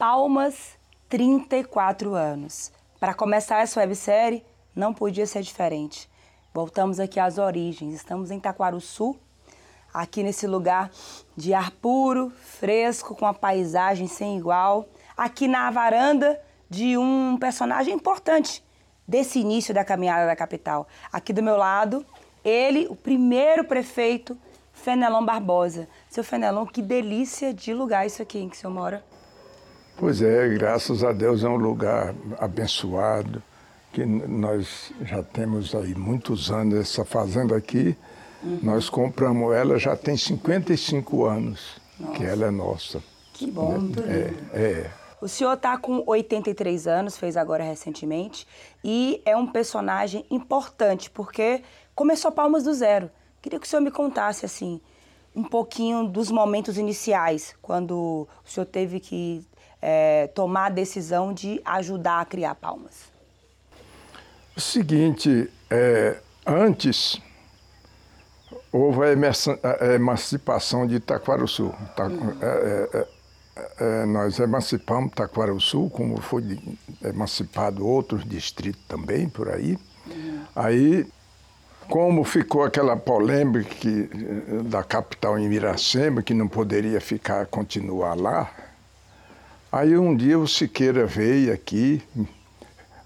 Palmas, 34 anos. Para começar essa websérie, não podia ser diferente. Voltamos aqui às origens. Estamos em Taquaruçu, aqui nesse lugar de ar puro, fresco, com a paisagem sem igual. Aqui na varanda de um personagem importante desse início da caminhada da capital. Aqui do meu lado, ele, o primeiro prefeito, Fenelon Barbosa. Seu Fenelon, que delícia de lugar isso aqui em que o senhor mora. Pois é, graças a Deus é um lugar abençoado, que nós já temos aí muitos anos essa fazenda aqui. Uhum. Nós compramos ela já tem 55 anos nossa. que ela é nossa. Que bom, é, lindo. É, é. O senhor está com 83 anos, fez agora recentemente, e é um personagem importante, porque começou Palmas do Zero. Queria que o senhor me contasse, assim, um pouquinho dos momentos iniciais, quando o senhor teve que é, tomar a decisão de ajudar a criar Palmas. O seguinte, é, antes houve a emancipação de Itaquaruçu. Uhum. é, é, é, nós emancipamos Taquarauçu, como foi emancipado outros distritos também por aí. Uhum. Aí, como ficou aquela polêmica que, da capital em Miracema, que não poderia ficar, continuar lá, aí um dia o Siqueira veio aqui,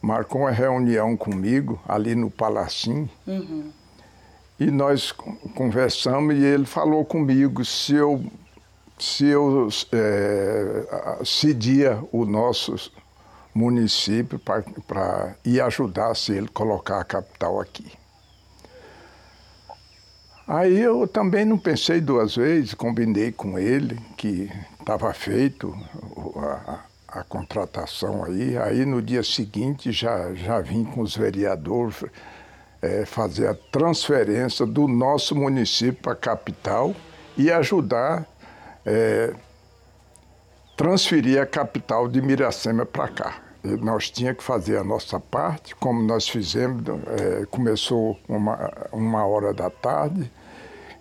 marcou uma reunião comigo ali no Palacim, uhum. e nós conversamos e ele falou comigo se eu se eu é, cedia o nosso município para ir ajudar se ele colocar a capital aqui. Aí eu também não pensei duas vezes, combinei com ele que estava feito a, a, contratação aí. Aí no dia seguinte já, já vim com os vereadores é, fazer a transferência do nosso município para a capital e ajudar é, transferir a capital de Miracema para cá. E nós tínhamos que fazer a nossa parte, como nós fizemos, é, começou uma, uma hora da tarde,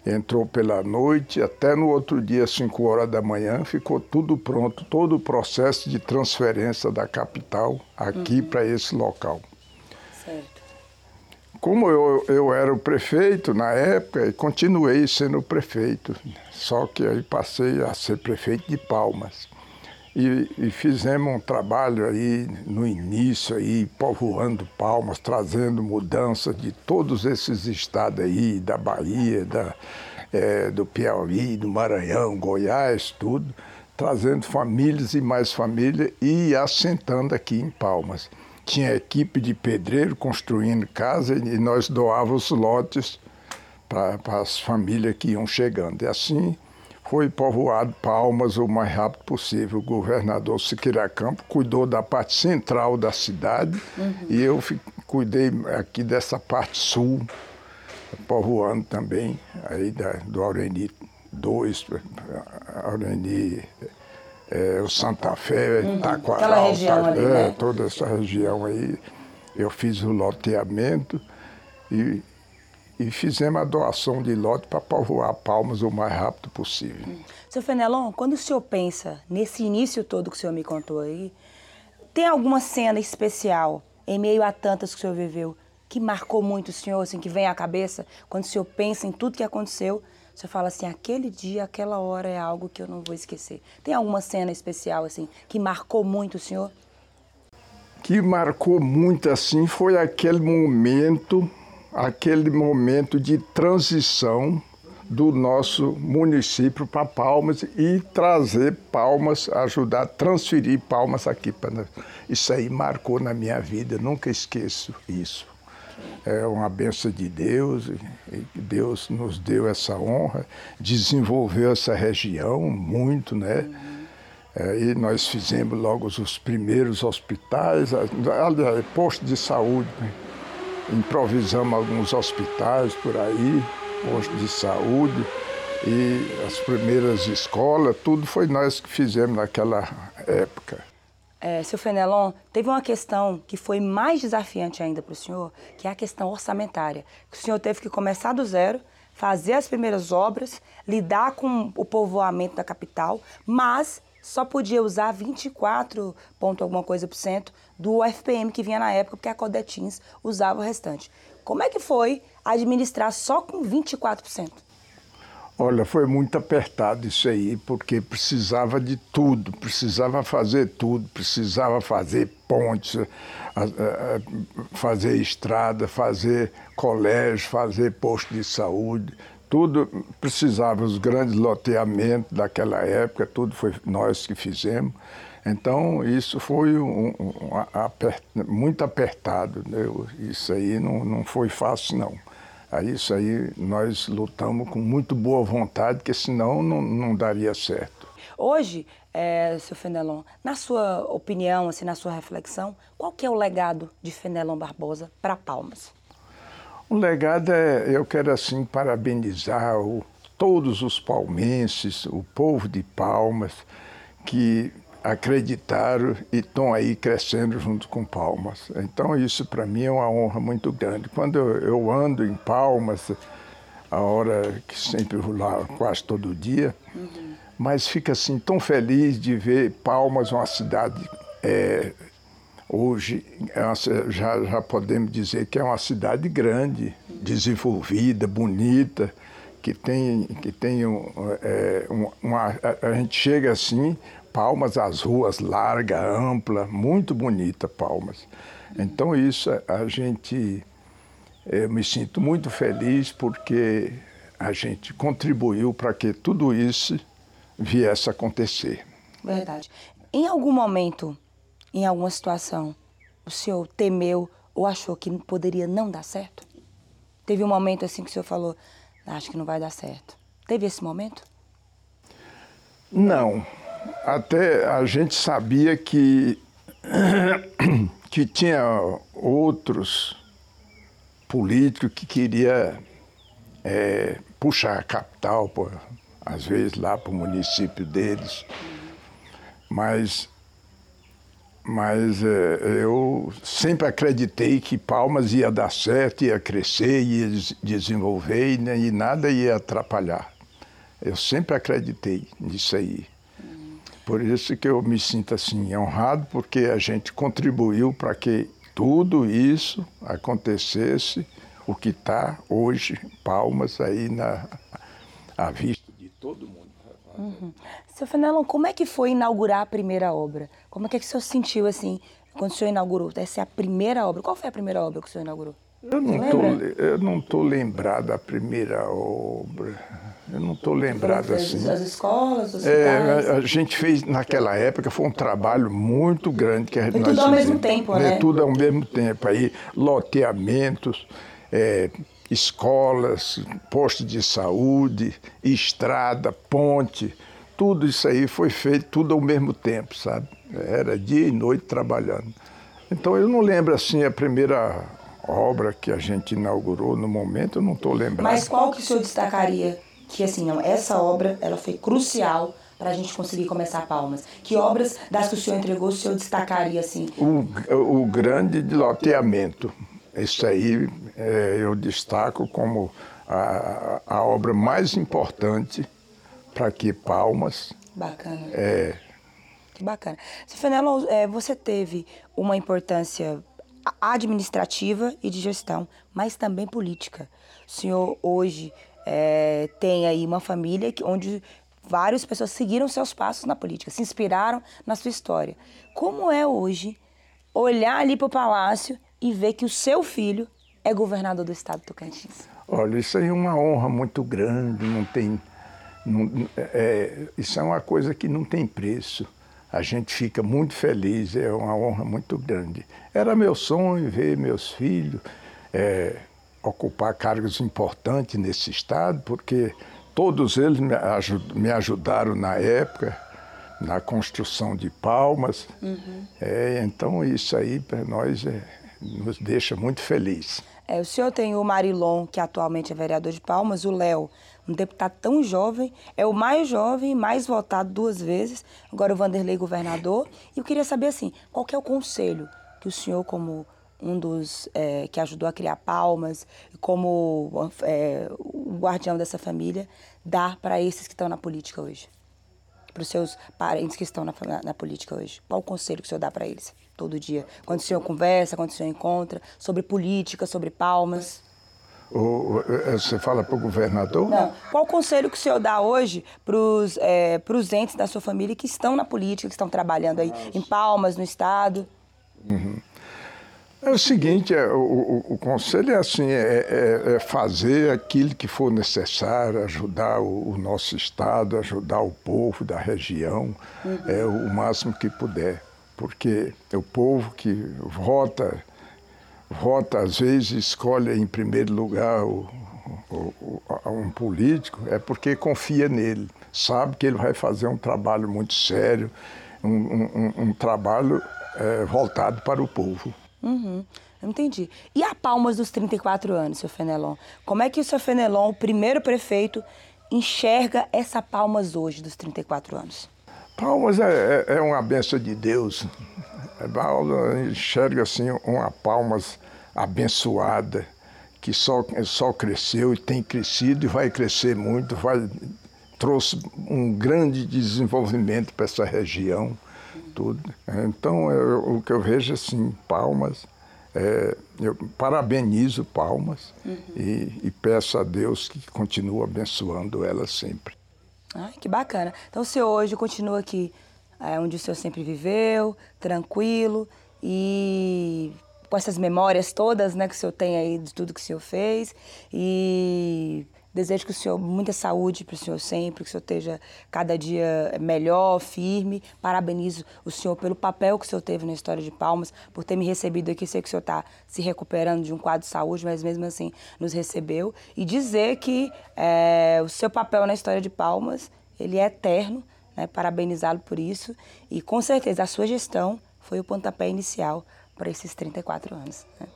entrou pela noite, até no outro dia, 5 horas da manhã, ficou tudo pronto, todo o processo de transferência da capital aqui uhum. para esse local. Certo. Como eu, eu era o prefeito na época, e continuei sendo prefeito, só que aí passei a ser prefeito de Palmas. E, e, fizemos um trabalho aí no início aí povoando Palmas, trazendo mudanças de todos esses estados aí, da Bahia, da, é, do Piauí, do Maranhão, Goiás, tudo, trazendo famílias e mais famílias e assentando aqui em Palmas tinha equipe de pedreiro construindo casa e nós doávamos lotes para as famílias que iam chegando. E assim foi povoado Palmas o mais rápido possível. O governador Siqueira Campo cuidou da parte central da cidade uhum. e eu cuidei aqui dessa parte sul, povoando também, aí da, do Aureni 2, Aureni é, o Santa Fé, uhum. Taquaral, região ali, é, né? toda essa região aí. Eu fiz o loteamento e, e fizemos a doação de lote para povoar Palmas o mais rápido possível. Uhum. Seu Fenelon, quando o senhor pensa nesse início todo que o senhor me contou aí, tem alguma cena especial em meio a tantas que o senhor viveu que marcou muito o senhor, assim, que vem à cabeça quando o senhor pensa em tudo que aconteceu você fala assim, aquele dia, aquela hora é algo que eu não vou esquecer. Tem alguma cena especial, assim, que marcou muito o senhor? Que marcou muito, assim, foi aquele momento, aquele momento de transição do nosso município para Palmas e trazer Palmas, ajudar a transferir Palmas aqui para Isso aí marcou na minha vida, nunca esqueço isso é uma benção de Deus, Deus nos deu essa honra, desenvolveu essa região muito, né? É, e nós fizemos logo os primeiros hospitais, posto de saúde, né? Improvisamos alguns hospitais por aí, posto de saúde, e as primeiras escolas, tudo foi nós que fizemos naquela época é, seu Fenelon, teve uma questão que foi mais desafiante ainda para o senhor, que é a questão orçamentária. Que o senhor teve que começar do zero, fazer as primeiras obras, lidar com o povoamento da capital, mas só podia usar 24 ponto alguma coisa por cento do FPM que vinha na época, porque a Codetins usava o restante. Como é que foi administrar só com 24%? Olha, foi muito apertado isso aí, porque precisava de tudo, precisava fazer tudo, precisava fazer pontes, fazer estrada, fazer colégio, fazer posto de saúde, tudo precisava, os grandes loteamentos daquela época, tudo foi nós que fizemos. Então, isso foi um, um, apert, muito apertado. Né? Isso aí não, não foi fácil, não. Isso aí nós lutamos com muito boa vontade, porque senão não, não daria certo. Hoje, é, seu Fenelon, na sua opinião, assim, na sua reflexão, qual que é o legado de Fenelon Barbosa para Palmas? O legado é, eu quero assim parabenizar o, todos os palmenses, o povo de Palmas, que acreditaram e estão aí crescendo junto com Palmas. Então isso para mim é uma honra muito grande. Quando eu, ando em Palmas, a hora que sempre vou lá quase todo dia, uhum. mas fica assim tão feliz de ver Palmas uma cidade é, Hoje é já, já podemos dizer que é uma cidade grande, desenvolvida, bonita, que tem, que tem um, é, uma, a gente chega assim, Palmas, as ruas larga, ampla, muito bonita Palmas. Então isso a gente, eu me sinto muito feliz porque a gente contribuiu para que tudo isso viesse a acontecer. Verdade. Em algum momento em alguma situação, o senhor temeu ou achou que poderia não dar certo? Teve um momento assim que o senhor falou, acho que não vai dar certo. Teve esse momento? Não. Até a gente sabia que, que tinha outros políticos que queria é, puxar a capital, por, às vezes lá para o município deles. Mas mas é, eu sempre acreditei que Palmas ia dar certo, ia crescer, ia desenvolver né, e nada ia atrapalhar. Eu sempre acreditei nisso aí. Por isso que eu me sinto assim honrado, porque a gente contribuiu para que tudo isso acontecesse, o que está hoje, Palmas aí na à vista. Uhum. Seu Fenelon, como é que foi inaugurar a primeira obra? Como é que, é o senhor sentiu assim, quando o senhor inaugurou? Essa é a primeira obra. Qual foi a primeira obra que o senhor inaugurou? Eu não, tô, eu não estou lembrado da primeira obra. Eu não estou lembrado assim. As escolas, os é, a, a gente fez naquela época foi um trabalho muito grande que a, e tudo ao mesmo tempo, né? Tudo ao mesmo tempo aí, loteamentos, é, escolas, postos de saúde, estrada, ponte, tudo isso aí foi feito tudo ao mesmo tempo, sabe? Era dia e noite trabalhando. Então eu não lembro assim a primeira obra que a gente inaugurou no momento, eu não estou lembrando. Mas qual que o senhor destacaria que assim, não, essa obra ela foi crucial para a gente conseguir começar Palmas? Que obras das que o senhor entregou o senhor destacaria assim? O, o grande loteamento. Isso aí é, eu destaco como a, a obra mais importante para que Palmas. Bacana. É. Que bacana. Fenelon, é, você teve uma importância administrativa e de gestão, mas também política. O senhor hoje é, tem aí uma família que, onde várias pessoas seguiram seus passos na política, se inspiraram na sua história. Como é hoje olhar ali para o palácio e ver que o seu filho é governador do estado do Tocantins? Olha, isso aí é uma honra muito grande, não tem. Não, é, isso é uma coisa que não tem preço. A gente fica muito feliz, é uma honra muito grande. Era meu sonho ver meus filhos é, ocupar cargos importantes nesse estado, porque todos eles me, ajud, me ajudaram na época, na construção de palmas. Uhum. É, então isso aí para nós é, nos deixa muito feliz. É, o senhor tem o Marilon, que atualmente é vereador de Palmas, o Léo, um deputado tão jovem, é o mais jovem, mais votado duas vezes, agora o Vanderlei governador. E eu queria saber assim, qual é o conselho que o senhor, como um dos é, que ajudou a criar Palmas, como é, o guardião dessa família, dá para esses que estão na política hoje? para os seus parentes que estão na, na, na, política hoje? Qual o conselho que o senhor dá para eles todo dia? Quando o senhor conversa, quando o senhor encontra, sobre política, sobre palmas? O, eh, você fala para o governador? Não. Qual o conselho que o senhor dá hoje para os é, entes da sua família que estão na política, que estão trabalhando aí em Palmas, no Estado? Uhum. É o seguinte, é, o, o, o, conselho é assim, é, é, é, fazer aquilo que for necessário, ajudar o, o, nosso estado, ajudar o povo da região, uhum. é o máximo que puder, porque é o povo que vota, vota às vezes escolhe em primeiro lugar o, um político, é porque confia nele, sabe que ele vai fazer um trabalho muito sério, um, um, um trabalho é, voltado para o povo. Uhum. Eu entendi. E a Palmas dos 34 anos, seu Fenelon? Como é que o seu Fenelon, o primeiro prefeito, enxerga essa Palmas hoje dos 34 anos? Palmas é, é, é uma benção de Deus. Enxerga assim uma Palmas abençoada, que só, só cresceu e tem crescido e vai crescer muito, vai, trouxe um grande desenvolvimento para essa região tudo. Então, eu, o que eu vejo assim, Palmas, é, eu parabenizo Palmas uhum. e, e, peço a Deus que continue abençoando ela sempre. Ai, que bacana. Então, o senhor hoje continua aqui é, onde o senhor sempre viveu, tranquilo e com essas memórias todas né, que o senhor tem aí de tudo que o senhor fez e Desejo que o senhor, muita saúde para o senhor sempre, que o senhor esteja cada dia melhor, firme. Parabenizo o senhor pelo papel que o senhor teve na história de Palmas, por ter me recebido aqui. Sei que o senhor está se recuperando de um quadro de saúde, mas mesmo assim nos recebeu. E dizer que é, o seu papel na história de Palmas, ele é eterno. Né? Parabenizá-lo por isso. E com certeza a sua gestão foi o pontapé inicial para esses 34 anos. Né?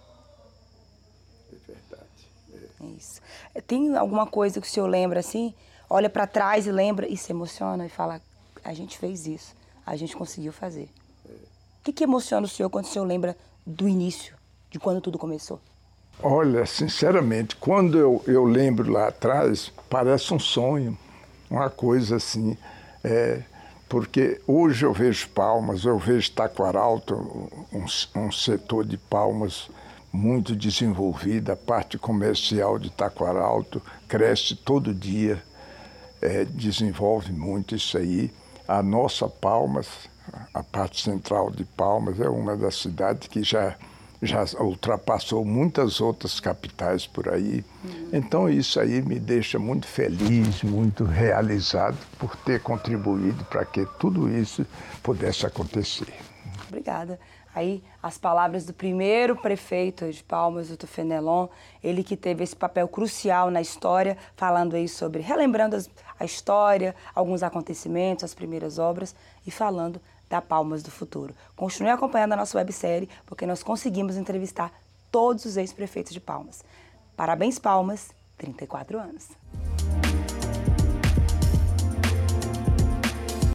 É isso. Tem alguma coisa que o senhor lembra assim? Olha para trás e lembra e se emociona e fala: a gente fez isso, a gente conseguiu fazer. O que, que emociona o senhor quando o senhor lembra do início, de quando tudo começou? Olha, sinceramente, quando eu, eu lembro lá atrás, parece um sonho, uma coisa assim. É, porque hoje eu vejo Palmas, eu vejo Taquaralto, um, um setor de Palmas muito desenvolvida, a parte comercial de Taquaralto cresce todo dia, é, desenvolve muito isso aí. A nossa Palmas, a parte central de Palmas, é uma das cidades que já, já ultrapassou muitas outras capitais por aí. Então isso aí me deixa muito feliz, muito realizado por ter contribuído para que tudo isso pudesse acontecer. Obrigada. Aí as palavras do primeiro prefeito de Palmas, do Fenelon, ele que teve esse papel crucial na história, falando aí sobre, relembrando as, a história, alguns acontecimentos, as primeiras obras e falando da Palmas do futuro. Continue acompanhando a nossa websérie, porque nós conseguimos entrevistar todos os ex-prefeitos de Palmas. Parabéns, Palmas, 34 anos.